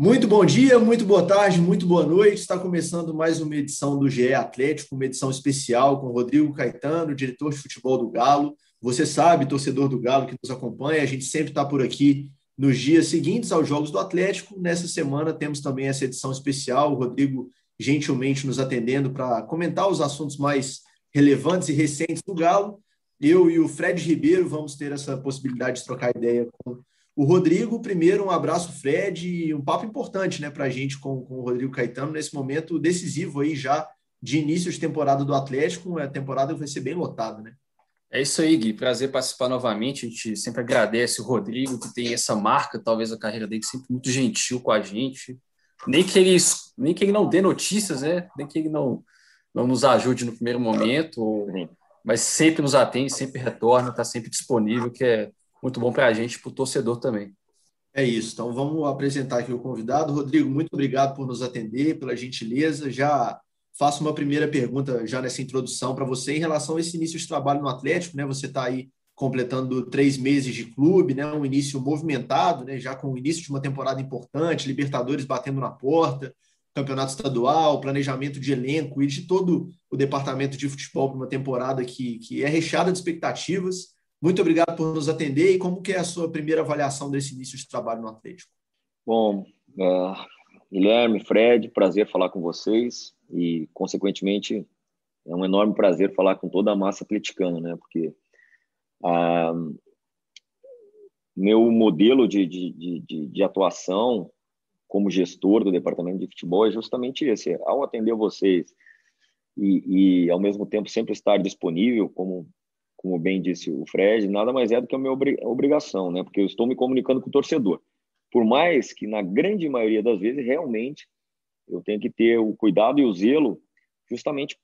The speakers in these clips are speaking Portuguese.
Muito bom dia, muito boa tarde, muito boa noite. Está começando mais uma edição do GE Atlético, uma edição especial com Rodrigo Caetano, diretor de futebol do Galo. Você sabe, torcedor do Galo que nos acompanha, a gente sempre está por aqui nos dias seguintes aos Jogos do Atlético. Nessa semana temos também essa edição especial, o Rodrigo gentilmente nos atendendo para comentar os assuntos mais relevantes e recentes do Galo. Eu e o Fred Ribeiro vamos ter essa possibilidade de trocar ideia com o Rodrigo, primeiro, um abraço, Fred, e um papo importante né, para a gente com, com o Rodrigo Caetano, nesse momento decisivo aí já de início de temporada do Atlético. A temporada vai ser bem lotada, né? É isso aí, Gui. Prazer participar novamente. A gente sempre agradece o Rodrigo, que tem essa marca, talvez a carreira dele sempre muito gentil com a gente. Nem que ele, nem que ele não dê notícias, né? Nem que ele não, não nos ajude no primeiro momento, mas sempre nos atende, sempre retorna, está sempre disponível, que é muito bom para a gente, para o torcedor também. É isso. Então vamos apresentar aqui o convidado. Rodrigo, muito obrigado por nos atender, pela gentileza. Já faço uma primeira pergunta já nessa introdução para você em relação a esse início de trabalho no Atlético, né? Você está aí completando três meses de clube, né? Um início movimentado, né? Já com o início de uma temporada importante, Libertadores batendo na porta, campeonato estadual, planejamento de elenco e de todo o departamento de futebol para uma temporada que, que é recheada de expectativas. Muito obrigado por nos atender e como que é a sua primeira avaliação desse início de trabalho no Atlético? Bom, uh, Guilherme, Fred, prazer falar com vocês e, consequentemente, é um enorme prazer falar com toda a massa atleticana, né? Porque uh, meu modelo de, de, de, de, atuação como gestor do departamento de futebol é justamente esse. Ao atender vocês e, e ao mesmo tempo sempre estar disponível como como bem disse o Fred, nada mais é do que a minha obrigação, né? Porque eu estou me comunicando com o torcedor. Por mais que, na grande maioria das vezes, realmente, eu tenho que ter o cuidado e o zelo justamente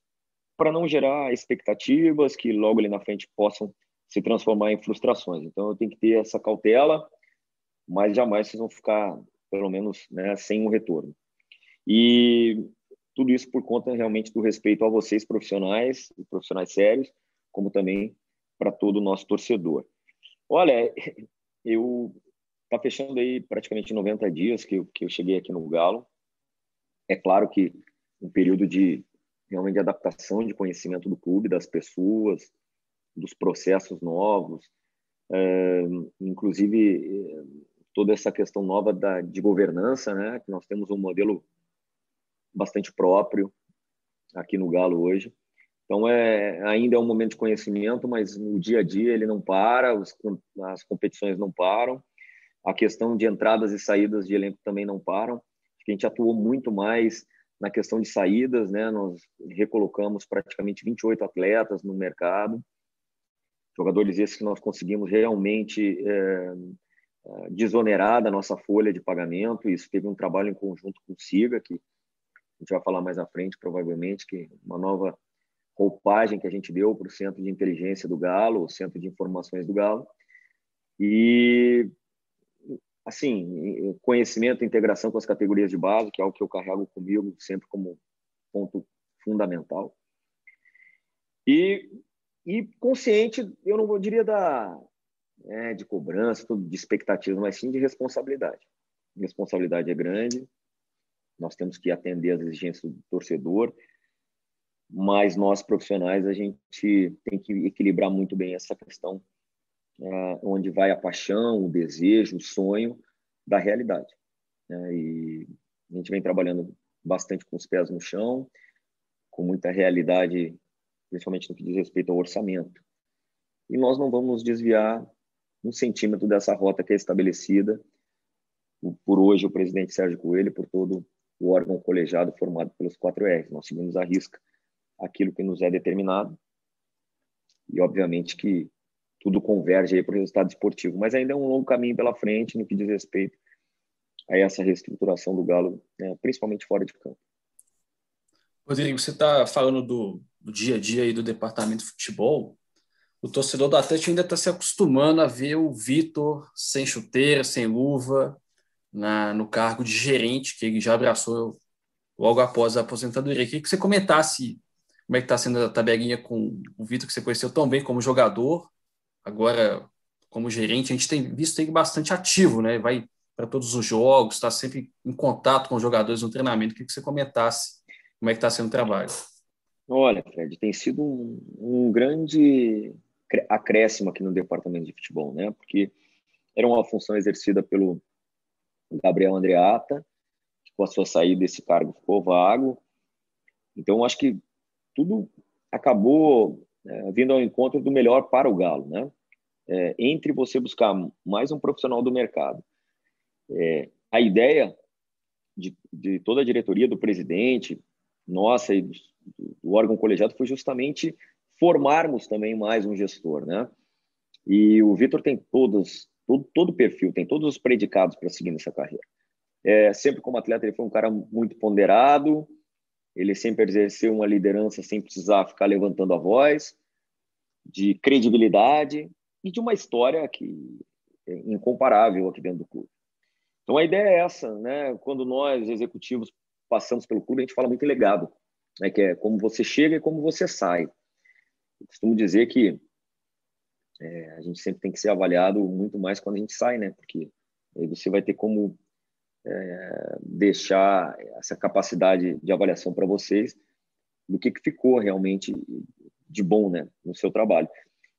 para não gerar expectativas que logo ali na frente possam se transformar em frustrações. Então, eu tenho que ter essa cautela, mas jamais vocês vão ficar, pelo menos, né, sem um retorno. E tudo isso por conta realmente do respeito a vocês profissionais, profissionais sérios, como também para todo o nosso torcedor. Olha, eu tá fechando aí praticamente 90 dias que eu, que eu cheguei aqui no Galo. É claro que um período de realmente de adaptação de conhecimento do clube, das pessoas, dos processos novos, é, inclusive toda essa questão nova da, de governança, né? Que nós temos um modelo bastante próprio aqui no Galo hoje. Então, é, ainda é um momento de conhecimento, mas no dia a dia ele não para, os, as competições não param, a questão de entradas e saídas de elenco também não param. A gente atuou muito mais na questão de saídas, né? Nós recolocamos praticamente 28 atletas no mercado, jogadores esses que nós conseguimos realmente é, é desonerar da nossa folha de pagamento. Isso teve um trabalho em conjunto com o SIGA, que a gente vai falar mais à frente, provavelmente, que uma nova roupagem que a gente deu para o Centro de Inteligência do Galo, o Centro de Informações do Galo. E, assim, conhecimento e integração com as categorias de base, que é algo que eu carrego comigo sempre como ponto fundamental. E, e consciente, eu não diria da, é, de cobrança, de expectativa, mas sim de responsabilidade. responsabilidade é grande, nós temos que atender às exigências do torcedor, mas nós profissionais a gente tem que equilibrar muito bem essa questão é, onde vai a paixão, o desejo, o sonho da realidade. Né? E a gente vem trabalhando bastante com os pés no chão, com muita realidade, principalmente no que diz respeito ao orçamento. E nós não vamos desviar um centímetro dessa rota que é estabelecida por hoje o presidente Sérgio Coelho, por todo o órgão colegiado formado pelos quatro R. Nós seguimos a risca aquilo que nos é determinado. E, obviamente, que tudo converge para o resultado esportivo. Mas ainda é um longo caminho pela frente no que diz respeito a essa reestruturação do Galo, né, principalmente fora de campo. Rodrigo, você está falando do, do, dia a dia aí do departamento de futebol. O torcedor do Atlético ainda está se acostumando a ver o Vitor sem chuteira, sem luva, na, no cargo de gerente, que ele já abraçou logo após a aposentadoria. Queria que você comentasse como é que está sendo a tabelinha com o Vitor, que você conheceu tão bem como jogador, agora como gerente, a gente tem visto ele bastante ativo, né? Vai para todos os jogos, está sempre em contato com os jogadores no treinamento. Queria que você comentasse como é que está sendo o trabalho. Olha, Fred, tem sido um, um, grande acréscimo aqui no departamento de futebol, né? Porque era uma função exercida pelo Gabriel Andreata, que com a sua saída esse cargo ficou vago. Então, acho que tudo acabou é, vindo ao encontro do melhor para o Galo, né? É, entre você buscar mais um profissional do mercado, é, a ideia de, de, toda a diretoria, do presidente, nossa e do, do, órgão colegiado foi justamente formarmos também mais um gestor, né? E o Vitor tem todos, todo, todo o perfil, tem todos os predicados para seguir nessa carreira. É, sempre como atleta, ele foi um cara muito ponderado, ele sempre exerceu uma liderança sem precisar ficar levantando a voz, de credibilidade e de uma história que é incomparável aqui dentro do clube. Então a ideia é essa, né? Quando nós executivos passamos pelo clube, a gente fala muito em legado, né? Que é como você chega e como você sai. Eu costumo dizer que é, a gente sempre tem que ser avaliado muito mais quando a gente sai, né? Porque aí você vai ter como é, deixar essa capacidade de avaliação para vocês do que, que ficou realmente de bom né, no seu trabalho.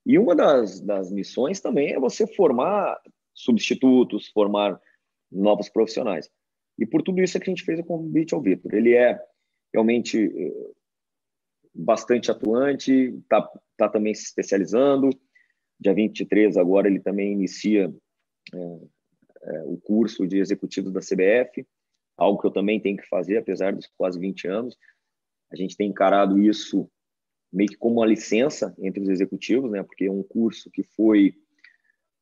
E uma das, das missões também é você formar substitutos, formar novos profissionais. E por tudo isso é que a gente fez o convite ao Vitor. Ele é realmente eh, bastante atuante, está tá também se especializando. Dia 23 agora ele também inicia é, é, o curso de executivo da CBF, algo que eu também tenho que fazer, apesar dos quase 20 anos. A gente tem encarado isso meio que como uma licença entre os executivos, né? Porque é um curso que foi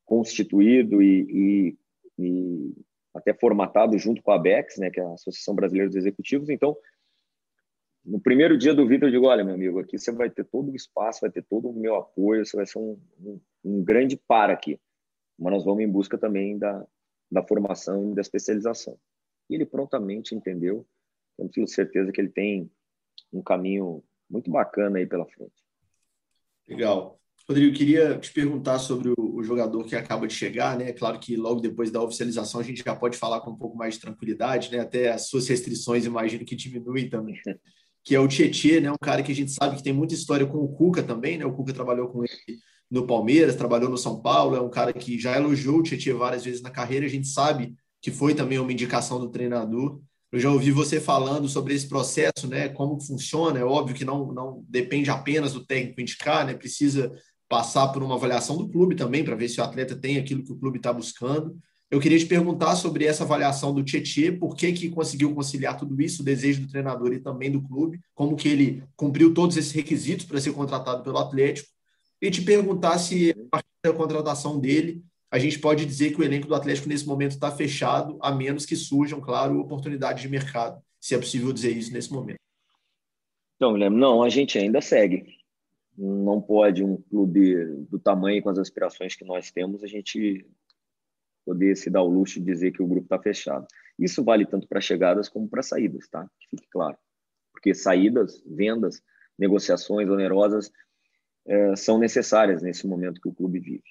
constituído e, e, e até formatado junto com a ABEX, né? Que é a Associação Brasileira dos Executivos. Então, no primeiro dia do Vitor, eu digo: olha, meu amigo, aqui você vai ter todo o espaço, vai ter todo o meu apoio, você vai ser um, um, um grande par aqui. Mas nós vamos em busca também da, da formação e da especialização. E ele prontamente entendeu. Eu tenho certeza que ele tem um caminho muito bacana aí pela frente. Legal. Rodrigo, queria te perguntar sobre o, o, jogador que acaba de chegar, né? Claro que logo depois da oficialização a gente já pode falar com um pouco mais de tranquilidade, né? Até as suas restrições imagino que diminuem também. Que é o Tietê, né? Um cara que a gente sabe que tem muita história com o Cuca também, né? O Cuca trabalhou com ele no Palmeiras, trabalhou no São Paulo, é um cara que já elogiou o Tietchan várias vezes na carreira, a gente sabe que foi também uma indicação do treinador. Eu já ouvi você falando sobre esse processo, né? Como funciona. É óbvio que não, não depende apenas do técnico indicar, né? Precisa passar por uma avaliação do clube também para ver se o atleta tem aquilo que o clube está buscando. Eu queria te perguntar sobre essa avaliação do Tietchan, por que, que conseguiu conciliar tudo isso, o desejo do treinador e também do clube, como que ele cumpriu todos esses requisitos para ser contratado pelo Atlético e te perguntar se, a partir da contratação dele, a gente pode dizer que o elenco do Atlético nesse momento está fechado, a menos que surjam, claro, oportunidades de mercado, se é possível dizer isso nesse momento. Então, Guilherme, não, a gente ainda segue. Não pode um clube do tamanho com as aspirações que nós temos, a gente poder se dar o luxo de dizer que o grupo está fechado. Isso vale tanto para chegadas como para saídas, tá? Que fique claro. Porque saídas, vendas, negociações onerosas é, são necessárias nesse momento que o clube vive.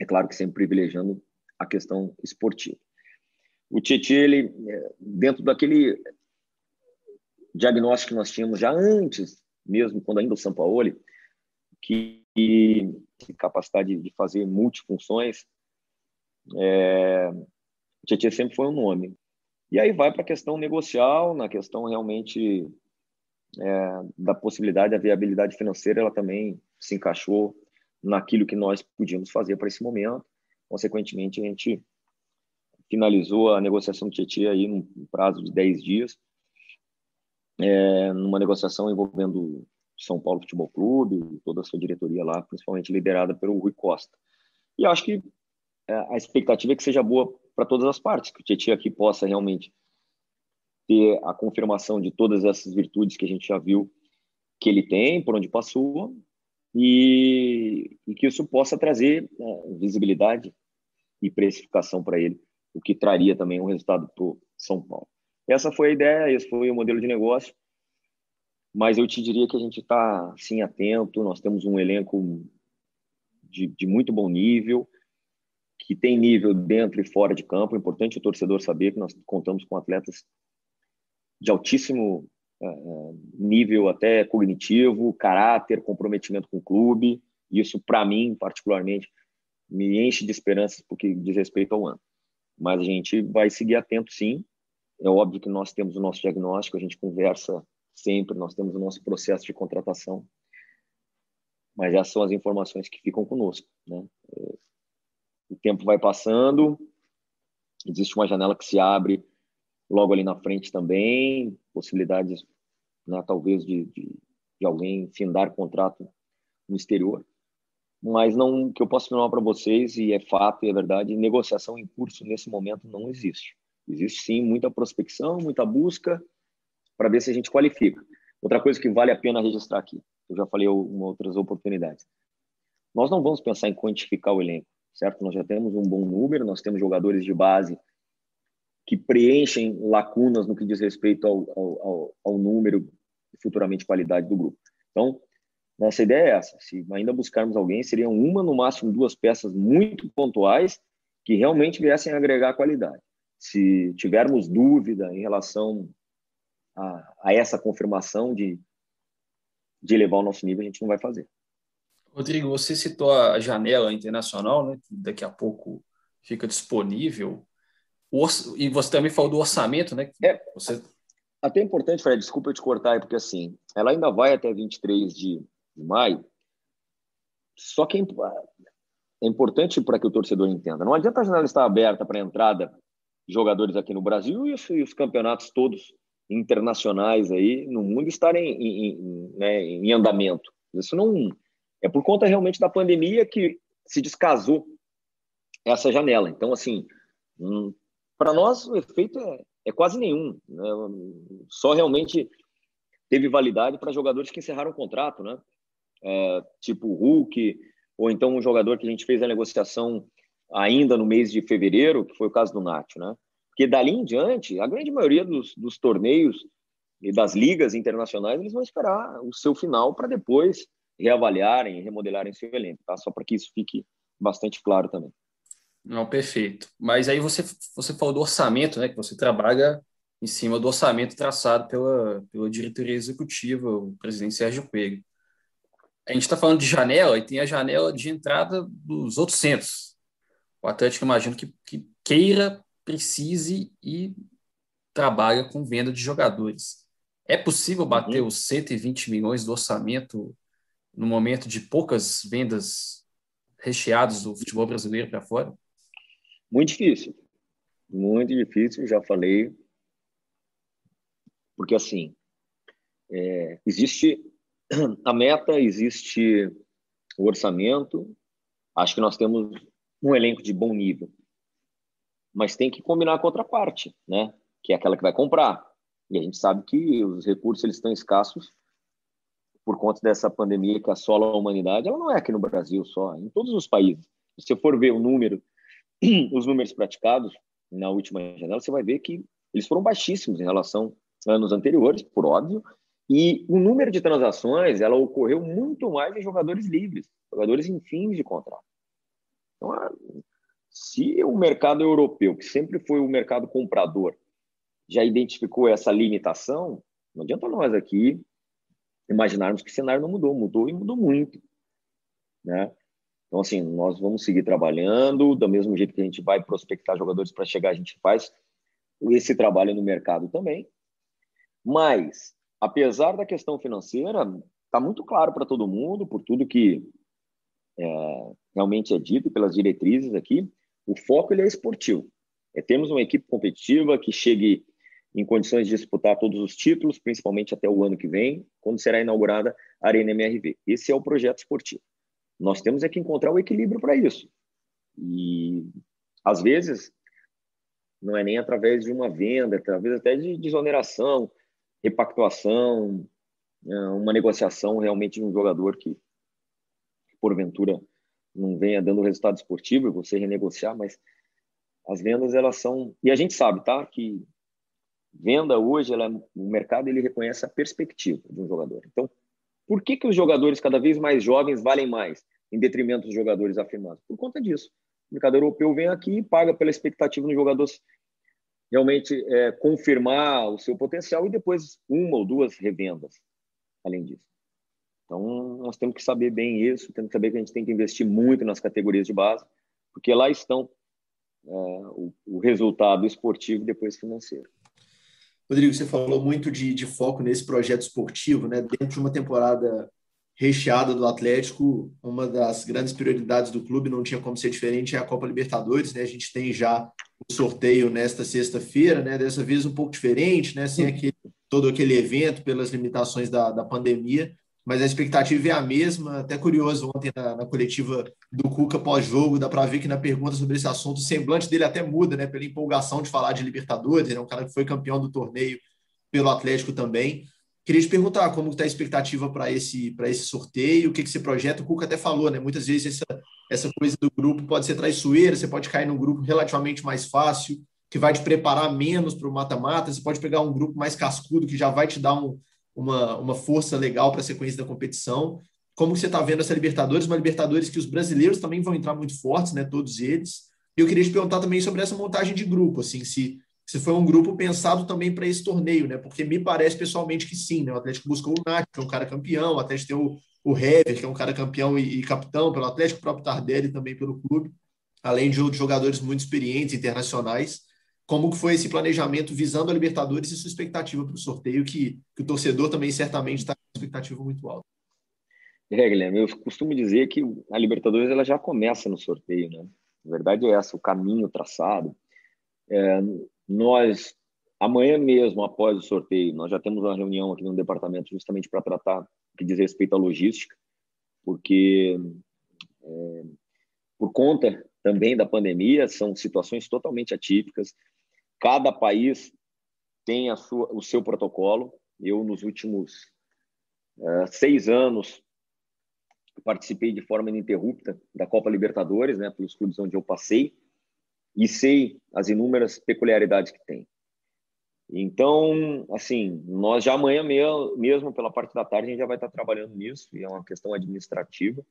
É claro que sempre privilegiando a questão esportiva. O Tietchan, ele, é, dentro daquele diagnóstico que nós tínhamos já antes, mesmo quando ainda o São Paulo, que, que capacidade de fazer multifunções, é, Tietchan sempre foi um nome. E aí vai para a questão negocial, na questão realmente é, da possibilidade, da viabilidade financeira, ela também se encaixou naquilo que nós podíamos fazer para esse momento. Consequentemente, a gente finalizou a negociação do Tietchan aí num prazo de 10 dias, é, numa negociação envolvendo São Paulo Futebol Clube, toda a sua diretoria lá, principalmente liderada pelo Rui Costa. E acho que a expectativa é que seja boa para todas as partes, que o Tietchan aqui possa realmente ter a confirmação de todas essas virtudes que a gente já viu que ele tem, por onde passou, e, e que isso possa trazer né, visibilidade e precificação para ele, o que traria também um resultado para o São Paulo. Essa foi a ideia, esse foi o modelo de negócio, mas eu te diria que a gente está, sim, atento, nós temos um elenco de, de muito bom nível, que tem nível dentro e fora de campo. É importante o torcedor saber que nós contamos com atletas de altíssimo uh, nível até cognitivo, caráter, comprometimento com o clube. Isso, para mim, particularmente, me enche de esperanças porque diz respeito ao ano. Mas a gente vai seguir atento, sim. É óbvio que nós temos o nosso diagnóstico, a gente conversa sempre, nós temos o nosso processo de contratação. Mas essas são as informações que ficam conosco. Né? O tempo vai passando, existe uma janela que se abre logo ali na frente também, possibilidades, né, talvez, de, de, de alguém findar contrato no exterior mas não que eu posso afirmar para vocês e é fato e é verdade, negociação em curso nesse momento não existe. Existe sim muita prospecção, muita busca para ver se a gente qualifica. Outra coisa que vale a pena registrar aqui, eu já falei em outras oportunidades. Nós não vamos pensar em quantificar o elenco, certo? Nós já temos um bom número, nós temos jogadores de base que preenchem lacunas no que diz respeito ao, ao, ao número e futuramente qualidade do grupo. Então, nossa ideia é essa. Se ainda buscarmos alguém, seriam uma, no máximo duas peças muito pontuais que realmente viessem agregar qualidade. Se tivermos dúvida em relação a, a essa confirmação de, de elevar o nosso nível, a gente não vai fazer. Rodrigo, você citou a janela internacional, né, que daqui a pouco fica disponível. E você também falou do orçamento, né? É, você... Até é importante, Fred, desculpa eu te cortar, porque assim, ela ainda vai até 23 de, de maio. Só que é, é importante para que o torcedor entenda. Não adianta a janela estar aberta para a entrada de jogadores aqui no Brasil e os, e os, campeonatos todos internacionais aí no mundo estarem em, em, né, em andamento. Isso não é por conta realmente da pandemia que se descasou essa janela. Então, assim, hum, para nós o efeito é, é quase nenhum. Né? Só realmente teve validade para jogadores que encerraram o contrato, né? é, tipo o Hulk, ou então um jogador que a gente fez a negociação ainda no mês de fevereiro, que foi o caso do Nacho, né? Porque dali em diante, a grande maioria dos, dos torneios e das ligas internacionais, eles vão esperar o seu final para depois reavaliarem e remodelarem seu elenco, tá? Só para que isso fique bastante claro também. Não, perfeito. Mas aí você, você falou do orçamento, né? Que você trabalha em cima do orçamento traçado pela, pela diretoria executiva, o presidente Sérgio Coelho a gente está falando de janela e tem a janela de entrada dos outros centros. O Atlético, imagino que, que queira, precise e trabalha com venda de jogadores. É possível bater uhum. os 120 milhões do orçamento no momento de poucas vendas recheadas do futebol brasileiro para fora? Muito difícil. Muito difícil, já falei. Porque, assim, é, existe a meta, existe o orçamento. Acho que nós temos um elenco de bom nível. Mas tem que combinar com outra parte, né? Que é aquela que vai comprar. E a gente sabe que os recursos eles estão escassos por conta dessa pandemia que assola a humanidade. Ela não é aqui no Brasil só, é em todos os países. Se você for ver o número, os números praticados na última janela, você vai ver que eles foram baixíssimos em relação a anos anteriores, por óbvio, e o número de transações ela ocorreu muito mais em jogadores livres, jogadores em fins de contrato. Então, se o mercado europeu, que sempre foi o mercado comprador, já identificou essa limitação, não adianta nós aqui imaginarmos que o cenário não mudou, mudou e mudou muito, né? Então, assim, nós vamos seguir trabalhando, do mesmo jeito que a gente vai prospectar jogadores para chegar, a gente faz esse trabalho no mercado também. Mas apesar da questão financeira, está muito claro para todo mundo, por tudo que é, realmente é dito pelas diretrizes aqui, o foco ele é esportivo. É termos uma equipe competitiva que chegue em condições de disputar todos os títulos, principalmente até o ano que vem, quando será inaugurada a Arena MRV. Esse é o projeto esportivo. Nós temos é que encontrar o equilíbrio para isso. E, às vezes, não é nem através de uma venda, é através até de desoneração, repactuação, né, uma negociação realmente de um jogador que, porventura, não venha dando resultado esportivo você renegociar, mas as vendas elas são e a gente sabe, tá, que venda hoje ela, o mercado ele reconhece a perspectiva de um jogador. Então, por que que os jogadores cada vez mais jovens valem mais em detrimento dos jogadores afirmados? Por conta disso. o mercado europeu vem aqui e paga pela expectativa no jogador realmente é, confirmar o seu potencial e depois uma ou duas revendas, além disso. Então, nós temos que saber bem isso, temos que saber que a gente tem que investir muito nas categorias de base, porque lá estão é, o, o, resultado esportivo e depois financeiro. Rodrigo, você falou muito de, de foco nesse projeto esportivo, né? Dentro de uma temporada recheada do Atlético, uma das grandes prioridades do clube, não tinha como ser diferente, é a Copa Libertadores, né? A gente tem já o sorteio nesta sexta-feira, né? Dessa vez um pouco diferente, né? Sem aquele, todo aquele evento pelas limitações da, da pandemia, mas a expectativa é a mesma. Até curioso, ontem na, na coletiva do Cuca pós-jogo, dá para ver que na pergunta sobre esse assunto, o semblante dele até muda, né? Pela empolgação de falar de Libertadores, é né, um cara que foi campeão do torneio pelo Atlético também. Queria te perguntar como está a expectativa para esse, esse sorteio, o que, que você projeta. O Cuca até falou, né? Muitas vezes essa, essa coisa do grupo pode ser traiçoeira, você pode cair num grupo relativamente mais fácil, que vai te preparar menos para o mata-mata, você pode pegar um grupo mais cascudo, que já vai te dar um, uma, uma força legal para a sequência da competição. Como você está vendo essa Libertadores? Uma Libertadores que os brasileiros também vão entrar muito fortes, né? Todos eles. E eu queria te perguntar também sobre essa montagem de grupo, assim, se, se foi um grupo pensado também para esse torneio, né? Porque me parece pessoalmente que sim, né? O Atlético buscou o Nath, que é um cara campeão, o Atlético tem o, o Hever, que é um cara campeão e, e capitão pelo Atlético, o próprio Tardelli também pelo clube, além de outros jogadores muito experientes, internacionais como que foi esse planejamento visando a Libertadores e sua expectativa para o sorteio, que, que, o torcedor também certamente está com expectativa muito alta. É, Guilherme, eu costumo dizer que a Libertadores ela já começa no sorteio, né? A verdade é essa, o caminho traçado. É, nós, amanhã mesmo, após o sorteio, nós já temos uma reunião aqui no departamento justamente para tratar o que diz respeito à logística, porque é, por conta também da pandemia, são situações totalmente atípicas. Cada país tem a sua, o seu protocolo. Eu, nos últimos uh, seis anos, participei de forma ininterrupta da Copa Libertadores, né, pelos clubes onde eu passei, e sei as inúmeras peculiaridades que tem. Então, assim, nós já amanhã mesmo, pela parte da tarde, a gente já vai estar trabalhando nisso, e é uma questão administrativa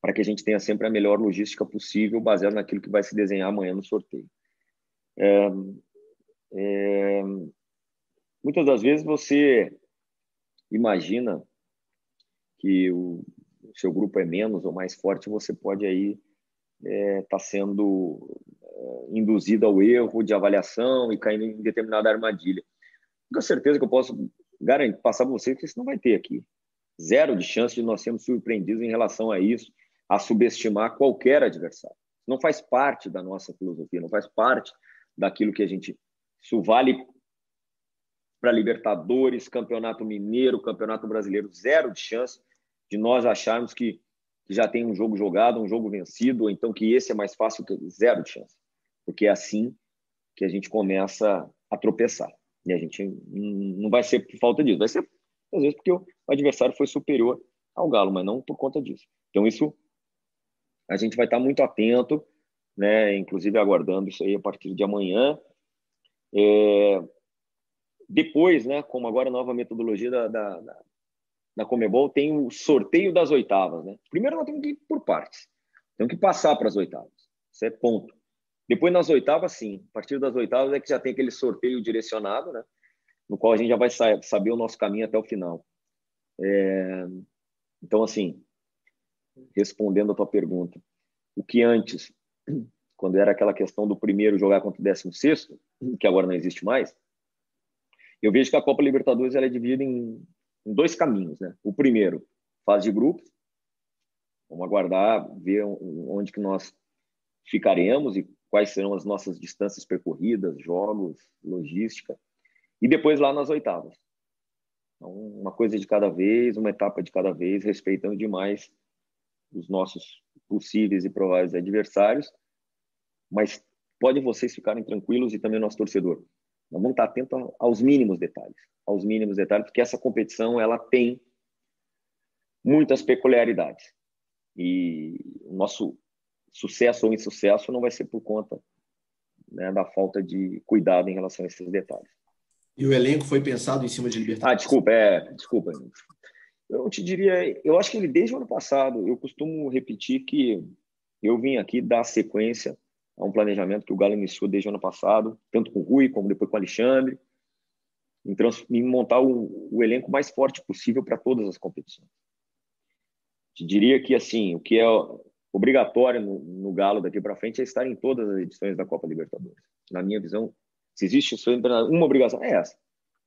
para que a gente tenha sempre a melhor logística possível, baseado naquilo que vai se desenhar amanhã no sorteio. É, é, muitas das vezes você imagina que o, seu grupo é menos ou mais forte, você pode aí estar é, tá sendo é, induzido ao erro de avaliação e caindo em determinada armadilha. Com certeza que eu posso garantir, passar para você que isso não vai ter aqui. Zero de chance de nós sermos surpreendidos em relação a isso a subestimar qualquer adversário. Não faz parte da nossa filosofia, não faz parte daquilo que a gente. Isso vale para Libertadores, Campeonato Mineiro, Campeonato Brasileiro, zero de chance de nós acharmos que, que já tem um jogo jogado, um jogo vencido, ou então que esse é mais fácil que zero de chance. Porque é assim que a gente começa a tropeçar. E a gente não vai ser por falta disso, vai ser às vezes porque o adversário foi superior ao Galo, mas não por conta disso. Então isso a gente vai estar muito atento, né? Inclusive aguardando isso aí a partir de amanhã. É... Depois, né? Como agora a nova metodologia da, da, da, da Comebol tem o sorteio das oitavas, né? Primeiro nós temos que ir por partes, temos que passar para as oitavas. Isso é ponto. Depois nas oitavas, sim. A partir das oitavas é que já tem aquele sorteio direcionado, né? No qual a gente já vai saber o nosso caminho até o final. É... Então, assim, respondendo a tua pergunta, o que antes, quando era aquela questão do primeiro jogar contra o décimo sexto, que agora não existe mais, eu vejo que a Copa Libertadores ela é dividida em, em dois caminhos, né? O primeiro, fase de grupos, vamos aguardar, ver onde que nós ficaremos e quais serão as nossas distâncias percorridas, jogos, logística, e depois lá nas oitavas. Então, uma coisa de cada vez, uma etapa de cada vez, respeitando demais os nossos possíveis e prováveis adversários, mas podem vocês ficarem tranquilos e também o nosso torcedor. Nós vamos estar atentos aos mínimos detalhes, aos mínimos detalhes, porque essa competição ela tem muitas peculiaridades e o nosso sucesso ou insucesso não vai ser por conta né, da falta de cuidado em relação a esses detalhes. E o elenco foi pensado em cima de Libertadores? Ah, desculpa, é, desculpa. Eu te diria, eu acho que ele desde o ano passado, eu costumo repetir que eu vim aqui dar sequência a um planejamento que o Galo iniciou desde o ano passado, tanto com o Rui como depois com o Alexandre, em, em montar o, o, elenco mais forte possível para todas as competições. Te diria que assim, o que é obrigatório no, no Galo daqui para frente é estar em todas as edições da Copa Libertadores. Na minha visão, se existe uma obrigação, é essa.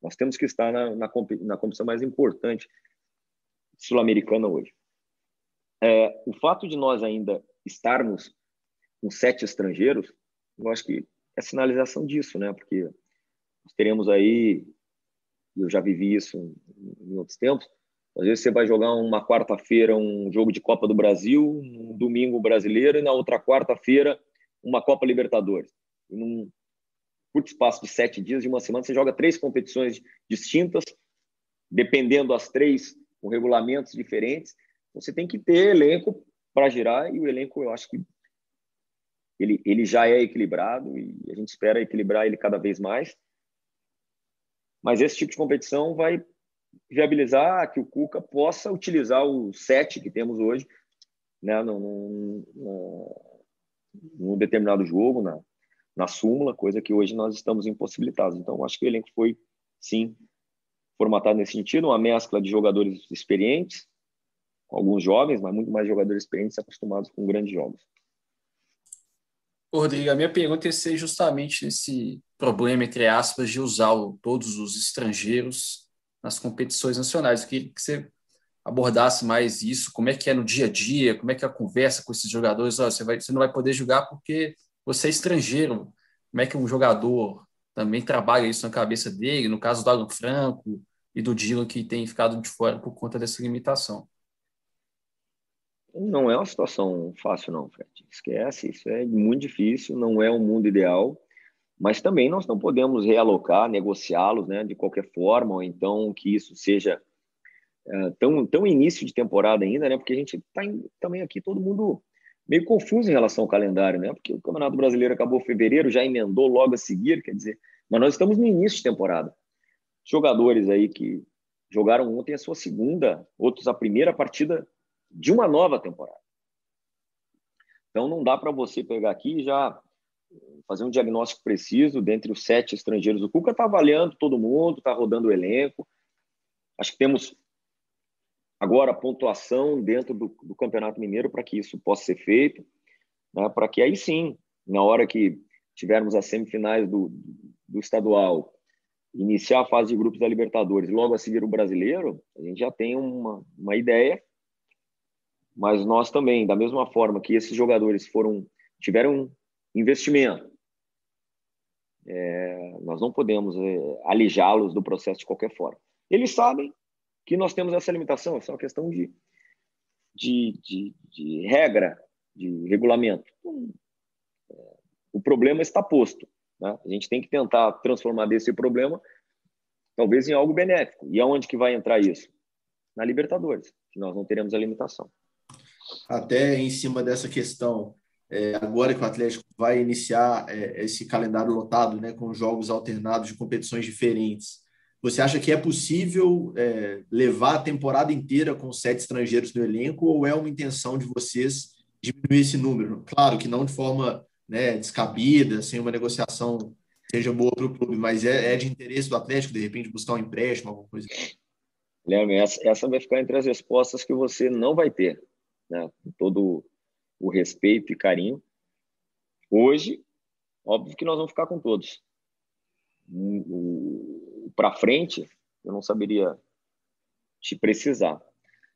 Nós temos que estar na, na, na competição mais importante sul-americana hoje. É, o fato de nós ainda estarmos com sete estrangeiros, eu acho que é sinalização disso, né? Porque nós teremos aí, eu já vivi isso em outros tempos, às vezes você vai jogar uma quarta-feira um jogo de Copa do Brasil, um domingo brasileiro e na outra quarta-feira uma Copa Libertadores. E num curto espaço de sete dias, de uma semana, você joga três competições distintas, dependendo as três com regulamentos diferentes. Você tem que ter elenco para girar e o elenco, eu acho que ele, ele já é equilibrado e a gente espera equilibrar ele cada vez mais. Mas esse tipo de competição vai viabilizar que o Cuca possa utilizar o sete que temos hoje né, num, num, num determinado jogo, na, na súmula, coisa que hoje nós estamos impossibilitados. Então, acho que o elenco foi, sim, formatado nesse sentido, uma mescla de jogadores experientes, alguns jovens, mas muito mais jogadores experientes acostumados com grandes jogos. Rodrigo, a minha pergunta é ser justamente esse problema, entre aspas, de usar todos os estrangeiros nas competições nacionais. Eu queria que você abordasse mais isso, como é que é no dia a dia, como é que é a conversa com esses jogadores. Oh, você, vai, você não vai poder jogar porque você é estrangeiro. Como é que um jogador também trabalha isso na cabeça dele, no caso do Alan Franco e do Dylan, que tem ficado de fora por conta dessa limitação? Não é uma situação fácil, não, Fred. Esquece, isso é muito difícil, não é um mundo ideal mas também nós não podemos realocar, negociá-los né, de qualquer forma, ou então que isso seja é, tão, tão início de temporada ainda, né, porque a gente está também aqui todo mundo meio confuso em relação ao calendário, né, porque o Campeonato Brasileiro acabou em fevereiro, já emendou logo a seguir, quer dizer, mas nós estamos no início de temporada. Jogadores aí que jogaram ontem a sua segunda, outros a primeira partida de uma nova temporada. Então não dá para você pegar aqui e já fazer um diagnóstico preciso dentre os sete estrangeiros. O Cuca está avaliando todo mundo, está rodando o elenco. Acho que temos agora pontuação dentro do, do Campeonato Mineiro para que isso possa ser feito, né? para que aí sim, na hora que tivermos as semifinais do, do estadual, iniciar a fase de grupos da Libertadores, logo a seguir o brasileiro, a gente já tem uma, uma ideia. Mas nós também, da mesma forma que esses jogadores foram tiveram investimento. É, nós não podemos é, alijá-los do processo de qualquer forma. Eles sabem que nós temos essa limitação, é uma questão de, de, de, de regra, de regulamento. Então, é, o problema está posto. Né? A gente tem que tentar transformar desse problema talvez em algo benéfico. E aonde que vai entrar isso? Na Libertadores, que nós não teremos a limitação. Até em cima dessa questão é, agora que o Atlético vai iniciar é, esse calendário lotado, né, com jogos alternados de competições diferentes, você acha que é possível é, levar a temporada inteira com sete estrangeiros no elenco ou é uma intenção de vocês diminuir esse número? Claro que não de forma né, descabida, sem uma negociação seja boa para o clube, mas é, é, de interesse do Atlético, de repente, buscar um empréstimo, alguma coisa Guilherme, essa, essa vai ficar entre as respostas que você não vai ter. Né? Todo o respeito e carinho. Hoje, óbvio que nós vamos ficar com todos. Para frente, eu não saberia te precisar.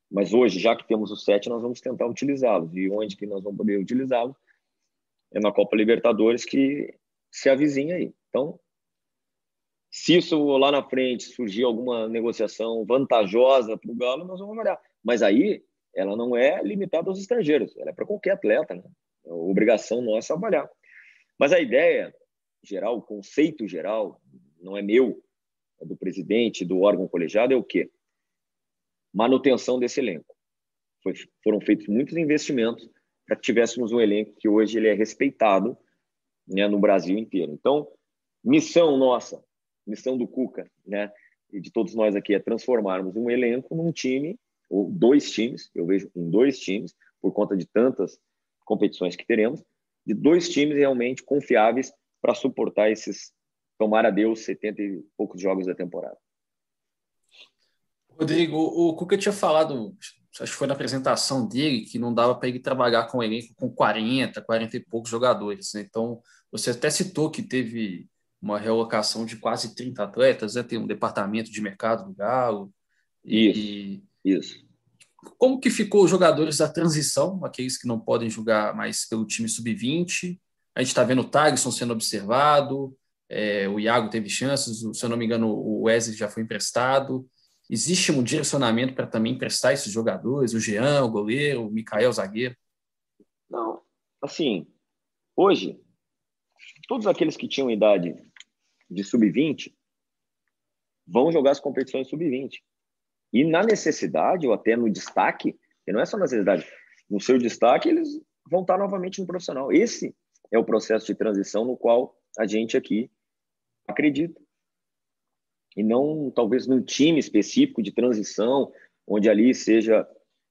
Mas hoje, já que temos os sete, nós vamos tentar utilizá-los. E onde que nós vamos poder utilizá-los? É na Copa Libertadores que se avizinha aí. Então, se isso lá na frente surgir alguma negociação vantajosa para o Galo, nós vamos olhar. Mas aí ela não é limitada aos estrangeiros, ela é para qualquer atleta, né? É obrigação nossa avaliar. Mas a ideia geral, o conceito geral, não é meu, do presidente, do órgão colegiado, é o quê? Manutenção desse elenco. Foi, foram feitos muitos investimentos para que tivéssemos um elenco que hoje ele é respeitado né, no Brasil inteiro. Então, missão nossa, missão do Cuca, né, e de todos nós aqui é transformarmos um elenco num time ou dois times, eu vejo em dois times, por conta de tantas competições que teremos, de dois times realmente confiáveis para suportar esses, tomara Deus, 70 e poucos jogos da temporada. Rodrigo, o Cuca tinha falado, acho que foi na apresentação dele, que não dava para ele trabalhar com um elenco com 40, 40 e poucos jogadores. Né? Então, você até citou que teve uma realocação de quase 30 atletas, né? tem um departamento de mercado do Galo. Isso, e... isso. Como que ficou os jogadores da transição, aqueles que não podem jogar mais pelo time sub-20? A gente está vendo o Tagson sendo observado, é, o Iago teve chances, se eu não me engano, o Wesley já foi emprestado. Existe um direcionamento para também emprestar esses jogadores, o Jean, o goleiro, o Mikael, o zagueiro? Não, assim, hoje, todos aqueles que tinham idade de sub-20 vão jogar as competições sub-20. E na necessidade, ou até no destaque, que não é só na necessidade, no seu destaque, eles vão estar novamente no profissional. Esse é o processo de transição no qual a gente aqui acredita. E não, talvez, num time específico de transição, onde ali seja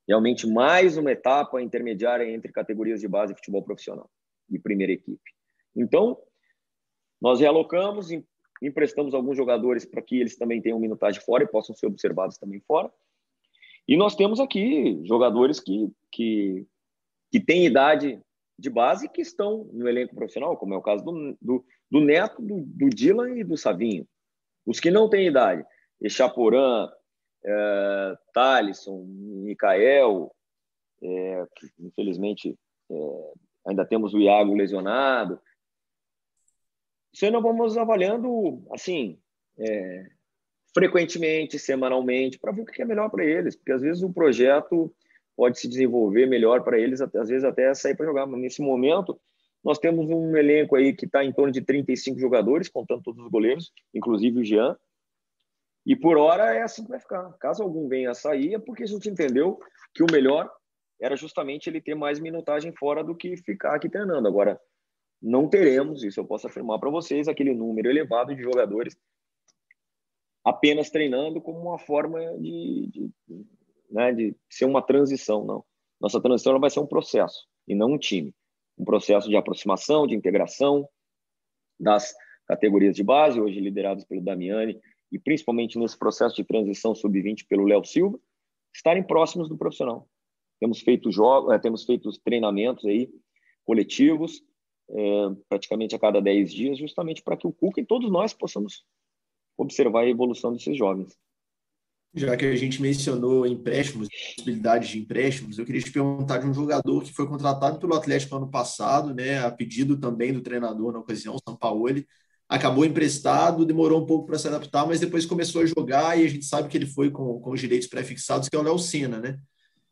realmente mais uma etapa intermediária entre categorias de base e futebol profissional e primeira equipe. Então, nós realocamos, emprestamos alguns jogadores para que eles também tenham minutagem fora e possam ser observados também fora. E nós temos aqui jogadores que, que, que têm idade de base que estão no elenco profissional, como é o caso do, do, do Neto, do, do Dylan e do Savinho. Os que não têm idade, Echaporã, é, Thalisson, Mikael, é, infelizmente é, ainda temos o Iago lesionado, isso aí nós vamos avaliando, assim, é, frequentemente, semanalmente, para ver o que é melhor para eles, porque às vezes o projeto pode se desenvolver melhor para eles, às vezes até sair para jogar. Mas nesse momento, nós temos um elenco aí que está em torno de 35 jogadores, contando todos os goleiros, inclusive o Jean. E por hora é assim que vai ficar. Caso algum venha a sair, é porque a gente entendeu que o melhor era justamente ele ter mais minutagem fora do que ficar aqui treinando. Agora, não teremos, isso eu posso afirmar para vocês, aquele número elevado de jogadores apenas treinando como uma forma de, de, né, de ser uma transição, não. Nossa transição vai ser um processo e não um time. Um processo de aproximação, de integração das categorias de base, hoje lideradas pelo Damiani, e principalmente nesse processo de transição sub-20 pelo Léo Silva, estarem próximos do profissional. Temos feito jogos, eh, temos feito treinamentos aí coletivos, é, praticamente a cada 10 dias, justamente para que o Cuca e todos nós possamos observar a evolução desses jovens. Já que a gente mencionou empréstimos, possibilidades de empréstimos, eu queria te perguntar de um jogador que foi contratado pelo Atlético ano passado, né, a pedido também do treinador na ocasião, Sampaoli, acabou emprestado, demorou um pouco para se adaptar, mas depois começou a jogar e a gente sabe que ele foi com, com os direitos pré-fixados, que é o Léo Senna, né?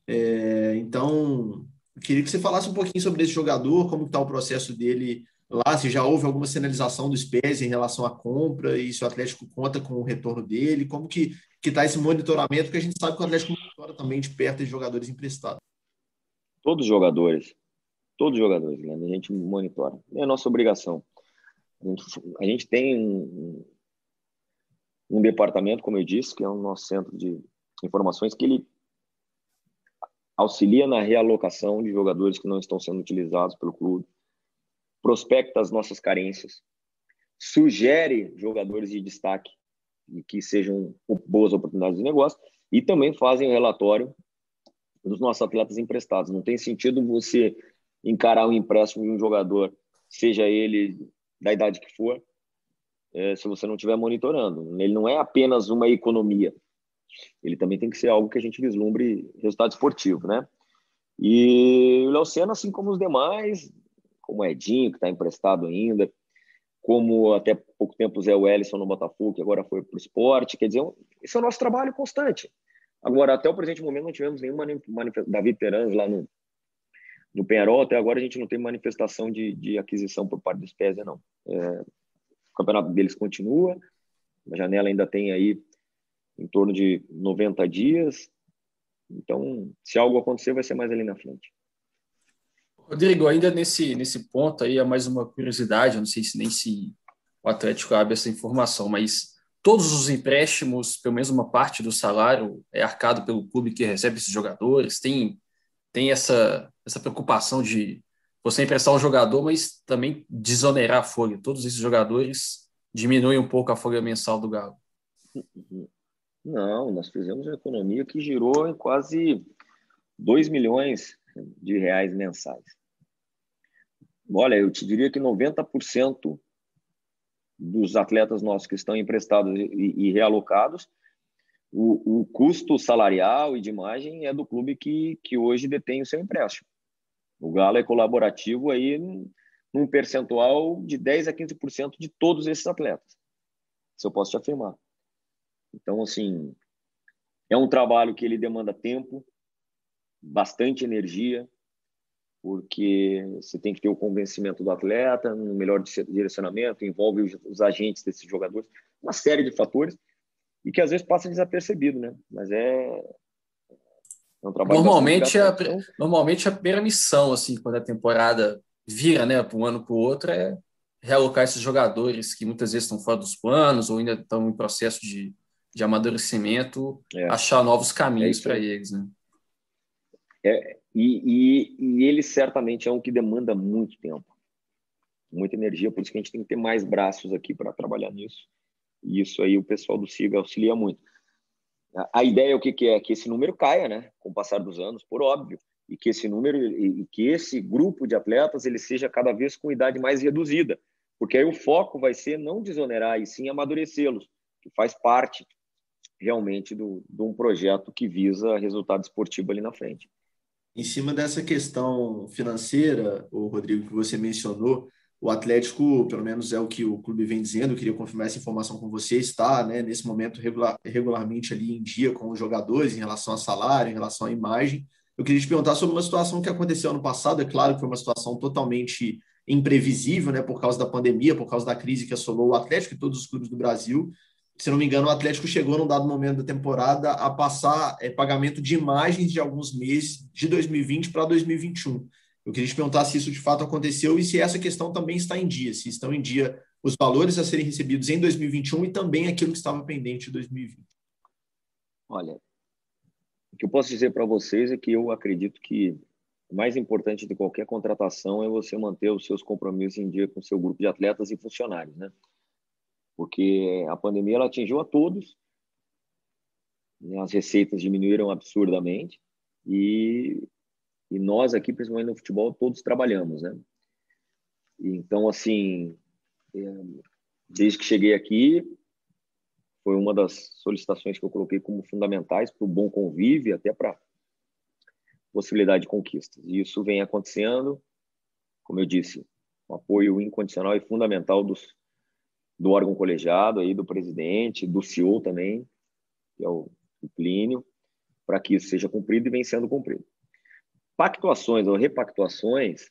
É, então, queria que você falasse um pouquinho sobre esse jogador, como está o processo dele lá, se já houve alguma sinalização do SPES em relação à compra e se o Atlético conta com o retorno dele, como que está esse monitoramento, porque a gente sabe que o Atlético monitora também de perto de jogadores emprestados. Todos os jogadores, todos os jogadores, né? a gente monitora. É a nossa obrigação. A gente, a gente tem um, um departamento, como eu disse, que é o nosso centro de informações, que ele auxilia na realocação de jogadores que não estão sendo utilizados pelo clube, prospecta as nossas carências, sugere jogadores de destaque e que sejam boas oportunidades de negócio e também fazem o relatório dos nossos atletas emprestados. Não tem sentido você encarar um empréstimo de um jogador, seja ele da idade que for, é, se você não estiver monitorando. Ele não é apenas uma economia, ele também tem que ser algo que a gente vislumbre resultado esportivo, né? E o Léo Senna, assim como os demais, como o Edinho, que está emprestado ainda, como até pouco tempo o Zé Wellison no Botafogo, que agora foi para o esporte, quer dizer, esse é o nosso trabalho constante. Agora, até o presente momento, não tivemos nenhuma manifestação. David Teranz lá no, no Penharol, até agora a gente não tem manifestação de, de aquisição por parte do Spezia, não. É, o campeonato deles continua, a janela ainda tem aí em torno de 90 dias. Então, se algo acontecer, vai ser mais ali na frente. Rodrigo, ainda nesse, nesse ponto aí, é mais uma curiosidade, eu não sei se nem se o Atlético abre essa informação, mas todos os empréstimos, pelo menos uma parte do salário, é arcado pelo clube que recebe esses jogadores? Tem, tem essa, essa preocupação de você emprestar um jogador, mas também desonerar a folha. Todos esses jogadores diminuem um pouco a folha mensal do Galo. Não, nós fizemos uma economia que girou em quase 2 milhões de reais mensais. Olha, eu te diria que 90% dos atletas nossos que estão emprestados e, e realocados, o, o, custo salarial e de imagem é do clube que, que hoje detém o seu empréstimo. O Galo é colaborativo aí num percentual de 10 a 15% de todos esses atletas. Isso eu posso te afirmar. Então, assim, é um trabalho que ele demanda tempo, bastante energia, porque você tem que ter o convencimento do atleta, no melhor direcionamento, envolve os, os agentes desses jogadores, uma série de fatores, e que às vezes passa desapercebido, né? Mas é, é um trabalho normalmente a, normalmente a primeira missão assim quando a temporada vira né para um ano para o outro é realocar esses jogadores que muitas vezes estão fora dos planos ou ainda estão em processo de, de amadurecimento é. achar novos caminhos é para eles né é, e, e, e ele certamente é um que demanda muito tempo, muita energia, por isso que a gente tem que ter mais braços aqui para trabalhar nisso. E isso aí o pessoal do SIGA auxilia muito. A ideia é o que, que é? Que esse número caia, né? Com o passar dos anos, por óbvio, e que esse número e que esse grupo de atletas ele seja cada vez com idade mais reduzida, porque aí o foco vai ser não desonerar e sim amadurecê-los, que faz parte realmente do, de um projeto que visa resultado esportivo ali na frente. Em cima dessa questão financeira, o Rodrigo, que você mencionou, o Atlético, pelo menos é o que o clube vem dizendo, eu queria confirmar essa informação com você, está né, nesse momento regular, regularmente ali em dia com os jogadores em relação a salário, em relação à imagem. Eu queria te perguntar sobre uma situação que aconteceu ano passado, é claro que foi uma situação totalmente imprevisível, né, por causa da pandemia, por causa da crise que assolou o Atlético e todos os clubes do Brasil, se não me engano, o Atlético chegou num dado momento da temporada a passar é, pagamento de imagens de alguns meses de 2020 para 2021. Eu queria te perguntar se isso de fato aconteceu e se essa questão também está em dia, se estão em dia os valores a serem recebidos em 2021 e também aquilo que estava pendente em 2020. Olha, o que eu posso dizer para vocês é que eu acredito que mais importante de qualquer contratação é você manter os seus compromissos em dia com o seu grupo de atletas e funcionários, né? Porque a pandemia ela atingiu a todos, né? as receitas diminuíram absurdamente e, e nós aqui, principalmente no futebol, todos trabalhamos, né? Então, assim, é, desde que cheguei aqui, foi uma das solicitações que eu coloquei como fundamentais para o bom convívio, até para possibilidade de conquistas. E isso vem acontecendo, como eu disse, o apoio incondicional e fundamental dos do órgão colegiado, aí, do presidente, do CEO também, que é o, o Plínio, para que isso seja cumprido e vem sendo cumprido. Pactuações ou repactuações,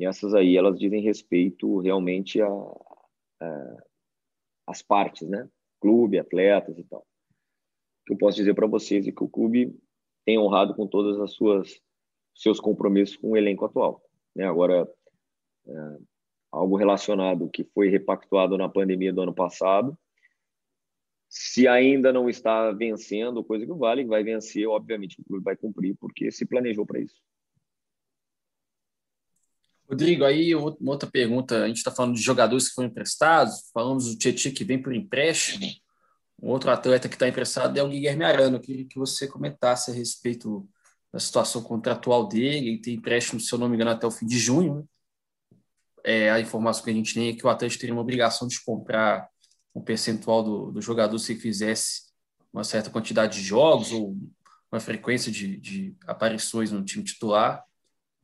essas aí, elas dizem respeito realmente a, a as partes, né? Clube, atletas e tal. O que eu posso dizer para vocês é que o clube tem honrado com todas as suas seus compromissos com o elenco atual. Né? Agora, é, algo relacionado que foi repactuado na pandemia do ano passado. Se ainda não está vencendo, coisa que Vale vai vencer, obviamente o clube vai cumprir, porque se planejou para isso. Rodrigo, aí uma outra pergunta. A gente está falando de jogadores que foram emprestados, falamos do Tietchan que vem por empréstimo. Um outro atleta que está emprestado é o Guilherme Arano. Eu queria que você comentasse a respeito da situação contratual dele. Ele tem empréstimo, se eu não me engano, até o fim de junho. É, a informação que a gente tem é que o Atlético teria uma obrigação de comprar um percentual do, do jogador se fizesse uma certa quantidade de jogos ou uma frequência de, de aparições no time titular.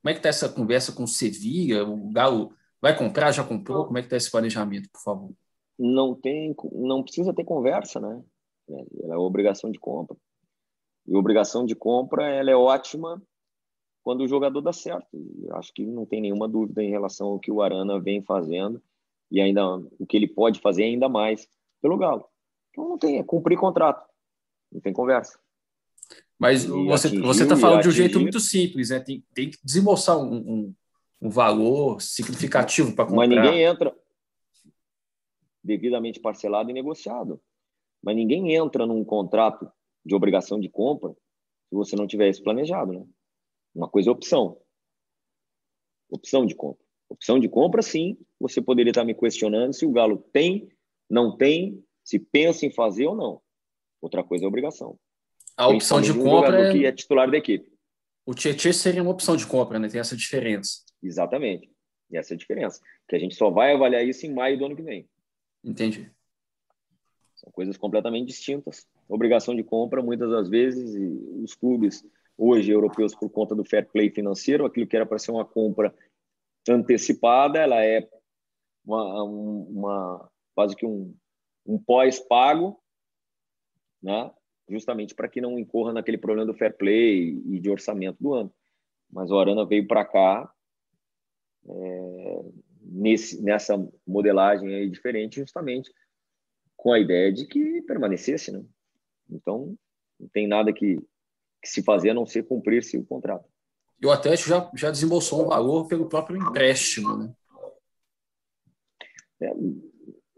Como é que está essa conversa com o Sevilla? O Galo vai comprar? Já comprou? Como é que está esse planejamento, por favor? Não tem, não precisa ter conversa, né? É, é obrigação de compra. E obrigação de compra ela é ótima quando o jogador dá certo. Acho que não tem nenhuma dúvida em relação ao que o Arana vem fazendo e ainda o que ele pode fazer ainda mais pelo Galo. Então não tem, é cumprir contrato. Não tem conversa. Mas e você está falando de um jeito muito simples, né? Tem, tem que desembolsar um, um, um valor significativo para comprar. Mas ninguém entra devidamente parcelado e negociado. Mas ninguém entra num contrato de obrigação de compra se você não tiver isso planejado, né? Uma coisa é opção. Opção de compra. Opção de compra, sim. Você poderia estar me questionando se o Galo tem, não tem, se pensa em fazer ou não. Outra coisa é obrigação. A opção de compra é... que é titular da equipe. O Tietchan seria uma opção de compra, né? Tem essa diferença. Exatamente. E essa é a diferença. Que a gente só vai avaliar isso em maio do ano que vem. Entendi. São coisas completamente distintas. Obrigação de compra, muitas das vezes, os clubes hoje europeus, por conta do fair play financeiro, aquilo que era para ser uma compra antecipada, ela é uma, uma quase que um, um pós-pago, né? justamente para que não incorra naquele problema do fair play e de orçamento do ano. Mas o Arana veio para cá é, nesse, nessa modelagem aí diferente, justamente com a ideia de que permanecesse, né? Então, não tem nada que, que se fazer a não ser cumprir-se o contrato. E o Atlético já, já desembolsou um valor pelo próprio empréstimo, né? É,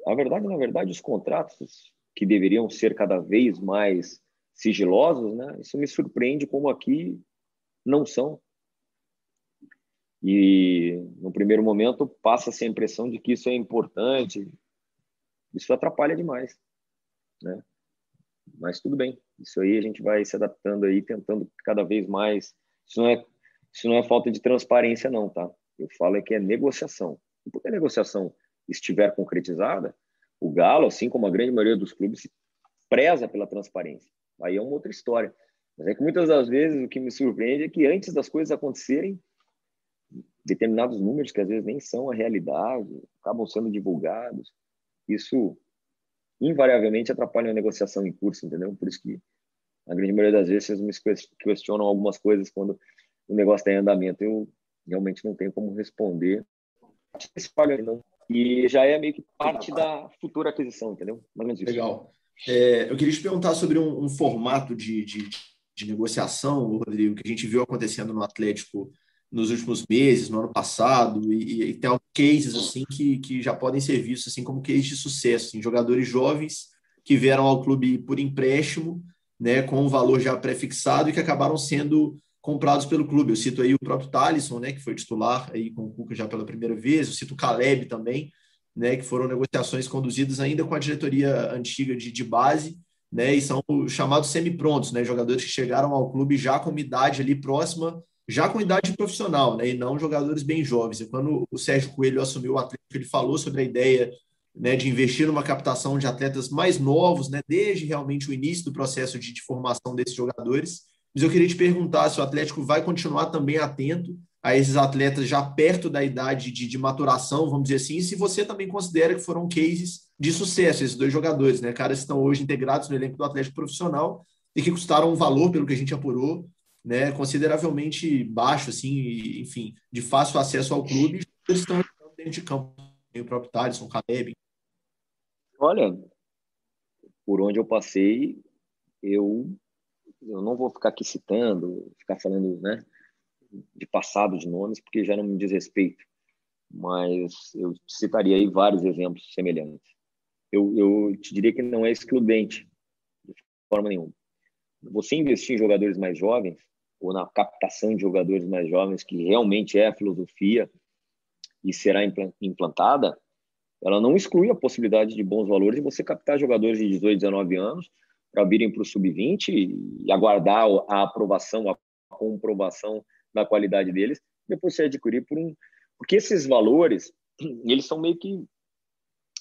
a verdade, na verdade, os contratos que deveriam ser cada vez mais sigilosos, né? Isso me surpreende como aqui não são. E no primeiro momento passa-se a impressão de que isso é importante. Isso atrapalha demais, né? Mas tudo bem. Isso aí a gente vai se adaptando aí, tentando cada vez mais. Isso não é, isso não é falta de transparência, não, tá? Eu falo é que é negociação. E porque a negociação estiver concretizada, o Galo, assim como a grande maioria dos clubes, preza pela transparência. Aí é uma outra história. Mas é que muitas das vezes o que me surpreende é que antes das coisas acontecerem, determinados números que às vezes nem são a realidade, acabam sendo divulgados. Isso invariavelmente atrapalha a negociação em curso, entendeu? Por isso que a grande maioria das vezes vocês me questionam algumas coisas quando o negócio está em andamento. Eu realmente não tenho como responder. E já é meio que parte da futura aquisição, entendeu? Legal. É, eu queria te perguntar sobre um, um formato de, de, de, negociação, Rodrigo, que a gente viu acontecendo no Atlético nos últimos meses, no ano passado, e, e tem cases assim que, que já podem ser vistos assim como cases de sucesso, assim, jogadores jovens que vieram ao clube por empréstimo, né, com um valor já pré-fixado e que acabaram sendo comprados pelo clube. Eu cito aí o próprio Talisson, né, que foi titular aí com o Cuca já pela primeira vez, eu cito o Caleb também, né, que foram negociações conduzidas ainda com a diretoria antiga de, de base, né, e são chamados semi-prontos, né, jogadores que chegaram ao clube já com uma idade ali próxima, já com idade profissional, né, e não jogadores bem jovens. E quando o Sérgio Coelho assumiu o Atlético, ele falou sobre a ideia né, de investir numa captação de atletas mais novos, né, desde realmente o início do processo de, de formação desses jogadores, mas eu queria te perguntar se o Atlético vai continuar também atento a esses atletas já perto da idade de, de maturação, vamos dizer assim, e se você também considera que foram cases de sucesso, esses dois jogadores, né? Caras estão hoje integrados no elenco do Atlético profissional e que custaram um valor, pelo que a gente apurou, né, consideravelmente baixo, assim, e, enfim, de fácil acesso ao clube, eles estão dentro de campo. O próprio Thaleson, o Caleb. Olha, por onde eu passei, eu eu não vou ficar aqui citando, ficar falando né, de passado de nomes, porque já não me diz respeito, mas eu citaria aí vários exemplos semelhantes. Eu, eu te diria que não é excludente, de forma nenhuma. Você investir em jogadores mais jovens, ou na captação de jogadores mais jovens, que realmente é a filosofia e será implantada, ela não exclui a possibilidade de bons valores de você captar jogadores de 18, 19 anos para virem para o sub-20 e aguardar a aprovação, a comprovação da qualidade deles, depois se adquirir por um. Porque esses valores, eles são meio que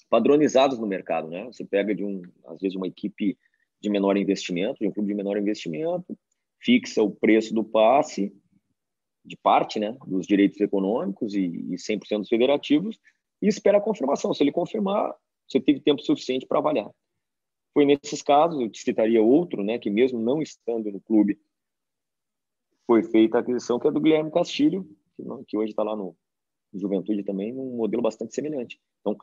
padronizados no mercado, né? Você pega de um, às vezes, uma equipe de menor investimento, de um clube de menor investimento, fixa o preço do passe de parte, né, dos direitos econômicos e, e 100% dos federativos e espera a confirmação. Se ele confirmar, você teve tempo suficiente para avaliar. Foi nesses casos, eu te citaria outro, né, que mesmo não estando no clube, foi feita a aquisição, que é do Guilherme Castilho, que, não, que hoje está lá no, Juventude também, num modelo bastante semelhante. Então,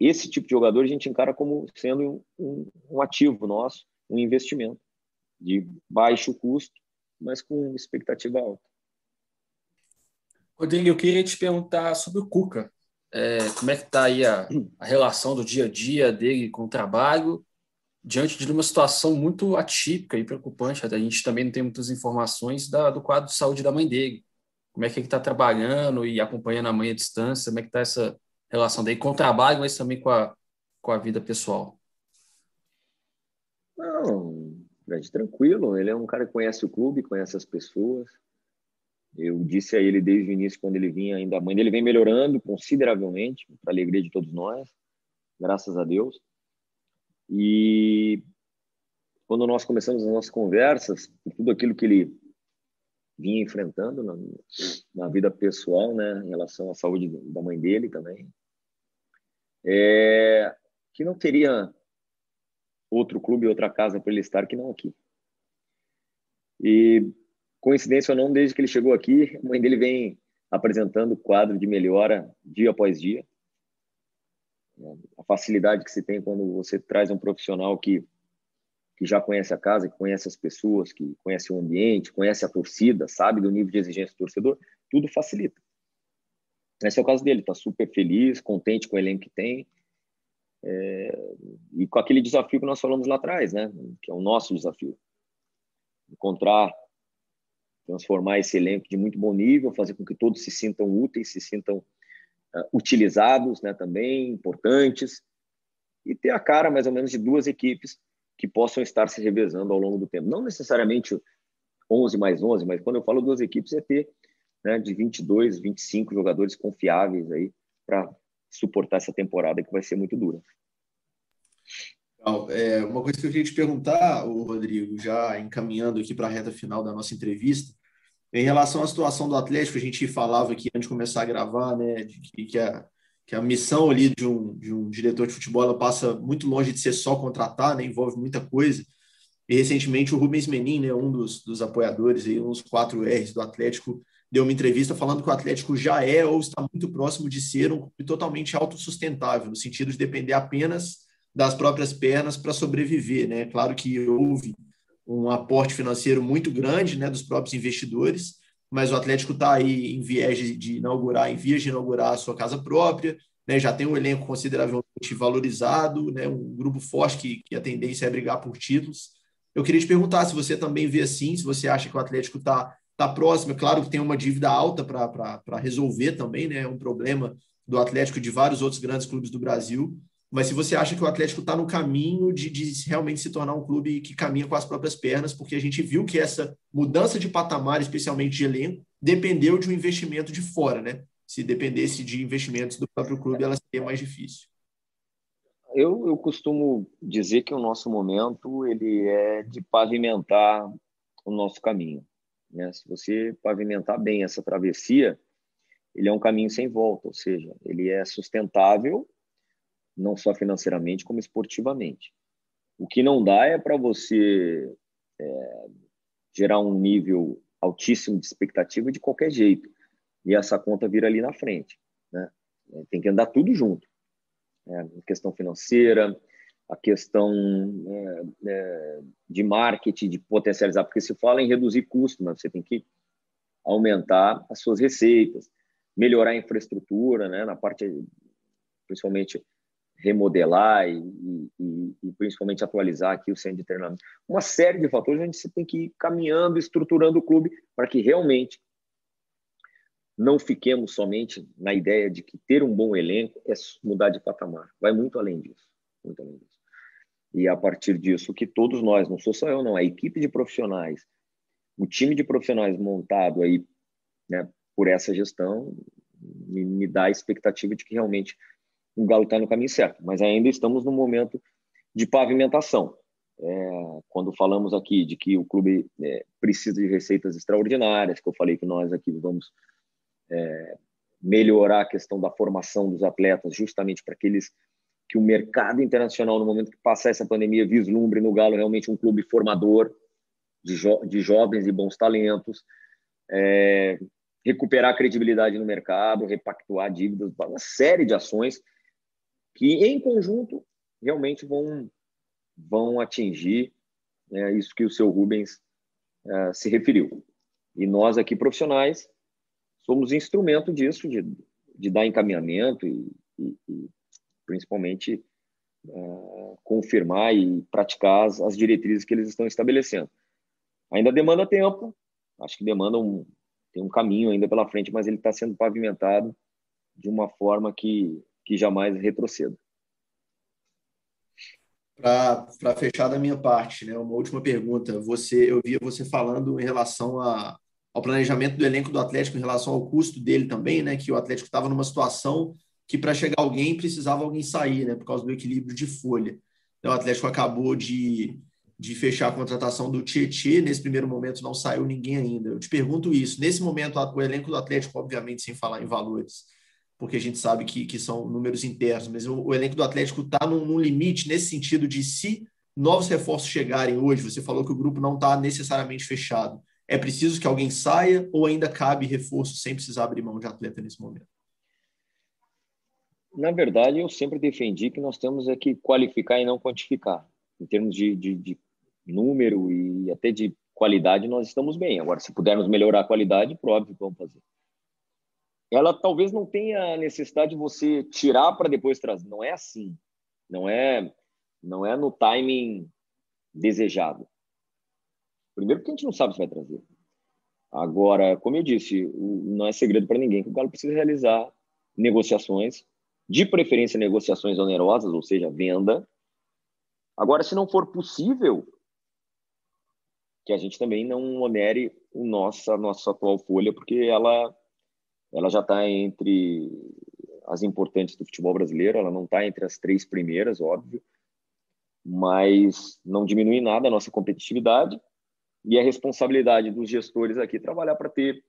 esse tipo de jogador a gente encara como sendo um, um ativo nosso, um investimento de baixo custo, mas com expectativa alta. Rodrigo, eu queria te perguntar sobre o Cuca. É, como é que está aí a, a, relação do dia a dia dele com o trabalho, diante de uma situação muito atípica e preocupante, a gente também não tem muitas informações da, do quadro de saúde da mãe dele. como é que ele está trabalhando e acompanhando a mãe à distância, como é que está essa relação daí com o trabalho, mas também com a, com a vida pessoal? Não, Fred, tranquilo. Ele é um cara que conhece o clube, conhece as pessoas. Eu disse a ele desde o início, quando ele vinha, ainda a mãe dele vem melhorando consideravelmente, para alegria de todos nós, graças a Deus. E quando nós começamos as nossas conversas, tudo aquilo que ele vinha enfrentando na, na vida pessoal, né, em relação à saúde da mãe dele também, é, que não teria outro clube, outra casa para ele estar que não aqui. E coincidência ou não, desde que ele chegou aqui, a mãe dele vem apresentando quadro de melhora dia após dia. A facilidade que se tem quando você traz um profissional que que já conhece a casa, que conhece as pessoas, que conhece o ambiente, conhece a torcida, sabe do nível de exigência do torcedor, tudo facilita. Esse é o caso dele, está super feliz, contente com o elenco que tem, é, e com aquele desafio que nós falamos lá atrás, né? Que é o nosso desafio, encontrar, transformar esse elenco de muito bom nível, fazer com que todos se sintam úteis, se sintam uh, utilizados, né? Também importantes e ter a cara mais ou menos de duas equipes que possam estar se revezando ao longo do tempo. Não necessariamente 11 mais 11, mas quando eu falo duas equipes é ter né, de 22, 25 jogadores confiáveis aí para suportar essa temporada que vai ser muito dura. É, uma coisa que eu queria te perguntar, Rodrigo, já encaminhando aqui para a reta final da nossa entrevista, em relação à situação do Atlético, a gente falava aqui antes de começar a gravar, né, que, que a, que a missão ali de um, de um diretor de futebol passa muito longe de ser só contratar, né? envolve muita coisa. E recentemente o Rubens Menin, né, um dos, dos apoiadores, aí, uns quatro R's do Atlético, deu uma entrevista falando que o Atlético já é ou está muito próximo de ser um clube totalmente autossustentável, no sentido de depender apenas das próprias pernas para sobreviver. Né? Claro que houve um aporte financeiro muito grande né, dos próprios investidores, mas o Atlético está aí em viés de, inaugurar, em vias de inaugurar a sua casa própria, né, já tem um elenco consideravelmente valorizado, né, um grupo forte que, que a tendência é brigar por títulos. Eu queria te perguntar se você também vê assim, se você acha que o Atlético está tá próximo, é claro que tem uma dívida alta para resolver também, né, é um problema do Atlético e de vários outros grandes clubes do Brasil, mas se você acha que o Atlético está no caminho de, de, realmente se tornar um clube que caminha com as próprias pernas, porque a gente viu que essa mudança de patamar, especialmente de elenco, dependeu de um investimento de fora, né? Se dependesse de investimentos do próprio clube, ela seria mais difícil. Eu, eu costumo dizer que o nosso momento ele é de pavimentar o nosso caminho. Né? Se você pavimentar bem essa travessia, ele é um caminho sem volta, ou seja, ele é sustentável não só financeiramente, como esportivamente. O que não dá é para você é, gerar um nível altíssimo de expectativa de qualquer jeito e essa conta vir ali na frente. Né? Tem que andar tudo junto. É, a questão financeira, a questão é, é, de marketing, de potencializar, porque se fala em reduzir custo, mas você tem que aumentar as suas receitas, melhorar a infraestrutura, né, na parte principalmente remodelar e, e, e, principalmente atualizar aqui o centro de treinamento. Uma série de fatores onde você tem que ir caminhando, estruturando o clube para que realmente não fiquemos somente na ideia de que ter um bom elenco é mudar de patamar. Vai muito além disso. Muito além disso. E a partir disso que todos nós, não sou só eu, não, a equipe de profissionais, o time de profissionais montado aí né, por essa gestão, me, me dá a expectativa de que realmente o Galo está no caminho certo, mas ainda estamos no momento de pavimentação. É, quando falamos aqui de que o clube é, precisa de receitas extraordinárias, que eu falei que nós aqui vamos é, melhorar a questão da formação dos atletas, justamente para aqueles que o mercado internacional, no momento que passar essa pandemia, vislumbre no Galo realmente um clube formador de, jo de jovens e bons talentos, é, recuperar a credibilidade no mercado, repactuar dívidas, uma série de ações que em conjunto realmente vão vão atingir né, isso que o seu Rubens uh, se referiu. E nós aqui profissionais somos instrumento disso, de, de dar encaminhamento e, e, e principalmente uh, confirmar e praticar as, as, diretrizes que eles estão estabelecendo. Ainda demanda tempo, acho que demanda um, tem um caminho ainda pela frente, mas ele está sendo pavimentado de uma forma que, que jamais retroceda. Para fechar da minha parte, né, uma última pergunta. Você, eu via você falando em relação a, ao planejamento do elenco do Atlético, em relação ao custo dele também, né, que o Atlético estava numa situação que para chegar alguém precisava alguém sair, né, por causa do equilíbrio de folha. Então, o Atlético acabou de, de fechar a contratação do Tietê. Nesse primeiro momento não saiu ninguém ainda. Eu te pergunto isso. Nesse momento, o elenco do Atlético, obviamente, sem falar em valores, porque a gente sabe que, que são números internos, mas o, o elenco do Atlético está num, num, limite nesse sentido de se novos reforços chegarem hoje, você falou que o grupo não está necessariamente fechado. É preciso que alguém saia ou ainda cabe reforço sem precisar abrir mão de atleta nesse momento? Na verdade, eu sempre defendi que nós temos é que qualificar e não quantificar. Em termos de, de, de número e até de qualidade, nós estamos bem. Agora, se pudermos melhorar a qualidade, próprio que vamos fazer ela talvez não tenha necessidade de você tirar para depois trazer. Não é assim. Não é, não é no timing desejado. Primeiro, porque a gente não sabe se vai trazer. Agora, como eu disse, não é segredo para ninguém que o Galo precisa realizar negociações, de preferência negociações onerosas, ou seja, venda. Agora, se não for possível, que a gente também não onere o nossa, nossa atual folha, porque ela ela já está entre as importantes do futebol brasileiro, ela não está entre as três primeiras, óbvio, mas não diminui nada a nossa competitividade e a responsabilidade dos gestores aqui trabalhar para ter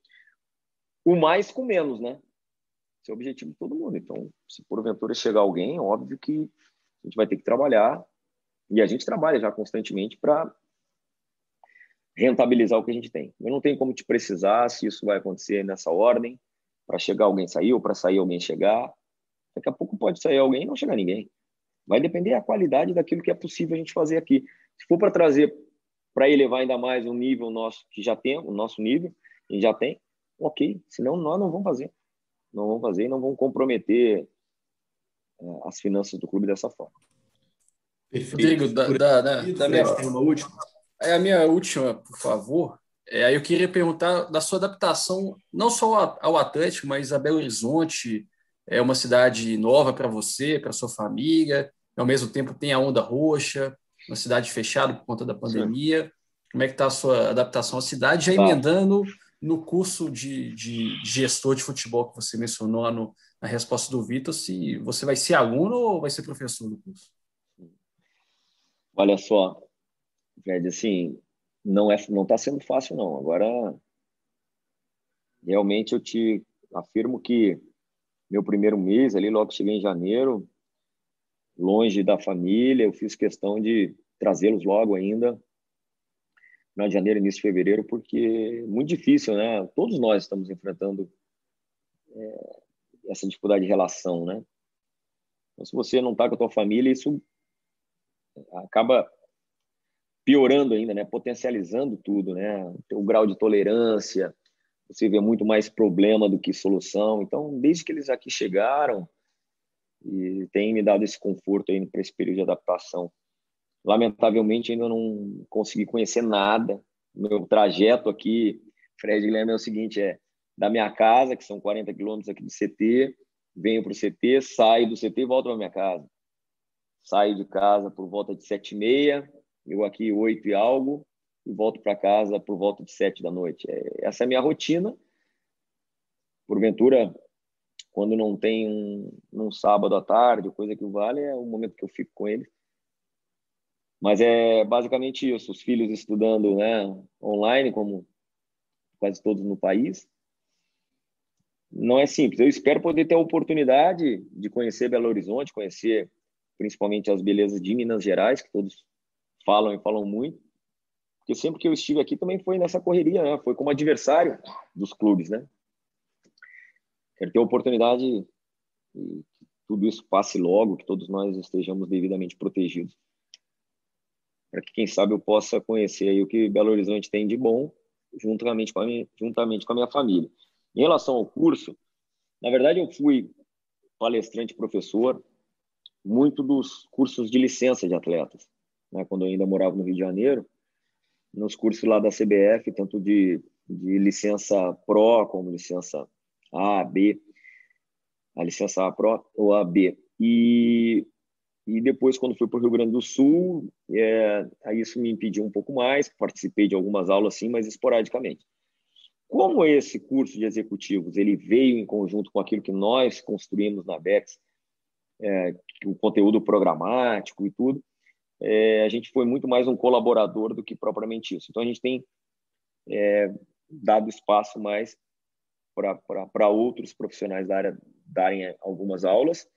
o mais com menos, né? Esse é o objetivo de todo mundo. Então, se porventura chegar alguém, óbvio que a gente vai ter que trabalhar e a gente trabalha já constantemente para rentabilizar o que a gente tem. Eu não tenho como te precisar se isso vai acontecer nessa ordem, para chegar alguém sair ou para sair alguém chegar. Daqui a pouco pode sair alguém e não chegar ninguém. Vai depender da qualidade daquilo que é possível a gente fazer aqui. Se for para trazer, para elevar ainda mais o nível nosso que já tem, o nosso nível, a gente já tem, ok. Senão nós não vamos fazer. Não vamos fazer e não vamos comprometer é, as finanças do clube dessa forma. Perfeito. Rodrigo, da, da, da, da minha forma última. É a minha última, por favor. É, aí eu queria perguntar da sua adaptação, não só ao Atlético, mas a Belo Horizonte. É uma cidade nova para você, para sua família, ao mesmo tempo tem a Onda Roxa, uma cidade fechada por conta da pandemia. Sim. Como é que está a sua adaptação à cidade? Já tá. emendando no curso de, de, gestor de futebol que você mencionou no, na resposta do Vitor, se você vai ser aluno ou vai ser professor do curso? Olha só, Fred, assim, não é não está sendo fácil não. Agora realmente eu te afirmo que meu primeiro mês ali logo cheguei em janeiro, longe da família, eu fiz questão de trazê-los logo ainda final de janeiro, início de fevereiro, porque é muito difícil, né? Todos nós estamos enfrentando é, essa dificuldade de relação, né? Então, se você não está com a tua família, isso acaba piorando ainda, né? Potencializando tudo, né? O grau de tolerância, você vê muito mais problema do que solução. Então, desde que eles aqui chegaram, e tem me dado esse conforto aí para esse período de adaptação. Lamentavelmente, ainda não consegui conhecer nada. Meu trajeto aqui, Fred Guilherme, é o seguinte: é da minha casa, que são 40 quilômetros aqui do CT, venho para o CT, saio do CT e volto para minha casa. Saio de casa por volta de sete e meia, eu aqui oito e algo e volto para casa por volta de sete da noite. É, essa é a minha rotina. Porventura, quando não tem um, um sábado à tarde, coisa que vale, é o momento que eu fico com ele. Mas é basicamente isso, os filhos estudando né, online, como quase todos no país. Não é simples. Eu espero poder ter a oportunidade de conhecer Belo Horizonte, conhecer principalmente as belezas de Minas Gerais, que todos falam e falam muito, porque sempre que eu estive aqui também foi nessa correria, né? Foi como adversário dos clubes, né? Quero ter a oportunidade que tudo isso passe logo, que todos nós estejamos devidamente protegidos, para que quem sabe eu possa conhecer aí o que Belo Horizonte tem de bom, juntamente com a minha, juntamente com a minha família. Em relação ao curso, na verdade eu fui palestrante professor muito dos cursos de licença de atletas né, quando eu ainda morava no Rio de Janeiro, nos cursos lá da CBF, tanto de de licença Pro, como licença A, B, a licença A Pro ou A, B. E, e depois, quando fui para o Rio Grande do Sul, é, aí isso me impediu um pouco mais, participei de algumas aulas, sim, mas esporadicamente. Como esse curso de executivos ele veio em conjunto com aquilo que nós construímos na BEX, é, o conteúdo programático e tudo, é, a gente foi muito mais um colaborador do que propriamente isso. Então, a gente tem é, dado espaço mais para outros profissionais da área darem algumas aulas.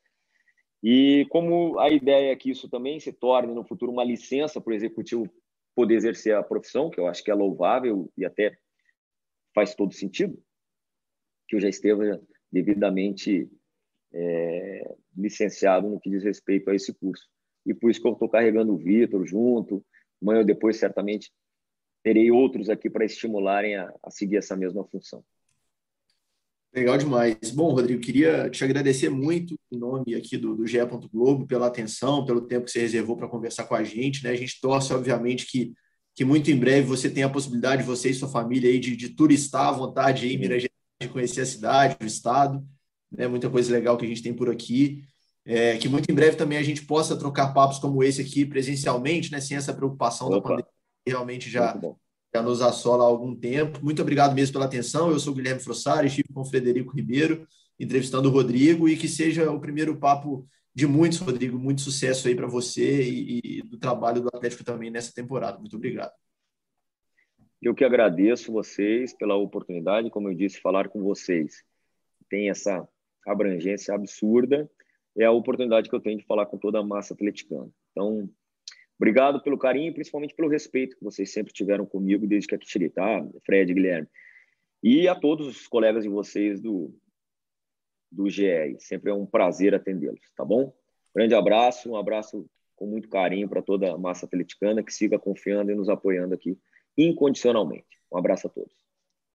E como a ideia é que isso também se torne no futuro uma licença para o executivo poder exercer a profissão, que eu acho que é louvável e até faz todo sentido, que eu já esteja devidamente é, licenciado no que diz respeito a esse curso. E por isso que eu estou carregando o Vitor junto. Amanhã ou depois, certamente, terei outros aqui para estimularem a, a seguir essa mesma função. Legal demais. Bom, Rodrigo, queria te agradecer muito em nome aqui do, do GE. Globo pela atenção, pelo tempo que você reservou para conversar com a gente. Né? A gente torce, obviamente, que que muito em breve você tenha a possibilidade, você e sua família, aí, de, de turistar à vontade aí, em Minas Gerais, de conhecer a cidade, o estado, né? muita coisa legal que a gente tem por aqui. É, que muito em breve também a gente possa trocar papos como esse aqui presencialmente, né? sem essa preocupação Opa. da pandemia, que realmente já, já nos assola há algum tempo. Muito obrigado mesmo pela atenção. Eu sou o Guilherme Frossari, estive com o Frederico Ribeiro, entrevistando o Rodrigo, e que seja o primeiro papo de muitos, Rodrigo. Muito sucesso aí para você e, e, do trabalho do Atlético também nessa temporada. Muito obrigado. Eu que agradeço vocês pela oportunidade, como eu disse, falar com vocês. Tem essa abrangência absurda. É a oportunidade que eu tenho de falar com toda a massa atleticana. Então, obrigado pelo carinho e principalmente pelo respeito que vocês sempre tiveram comigo desde que aqui tirei, tá? Fred, Guilherme. E a todos os colegas de vocês do, do GE. Sempre é um prazer atendê-los, tá bom? Grande abraço, um abraço com muito carinho para toda a massa atleticana que siga confiando e nos apoiando aqui incondicionalmente. Um abraço a todos.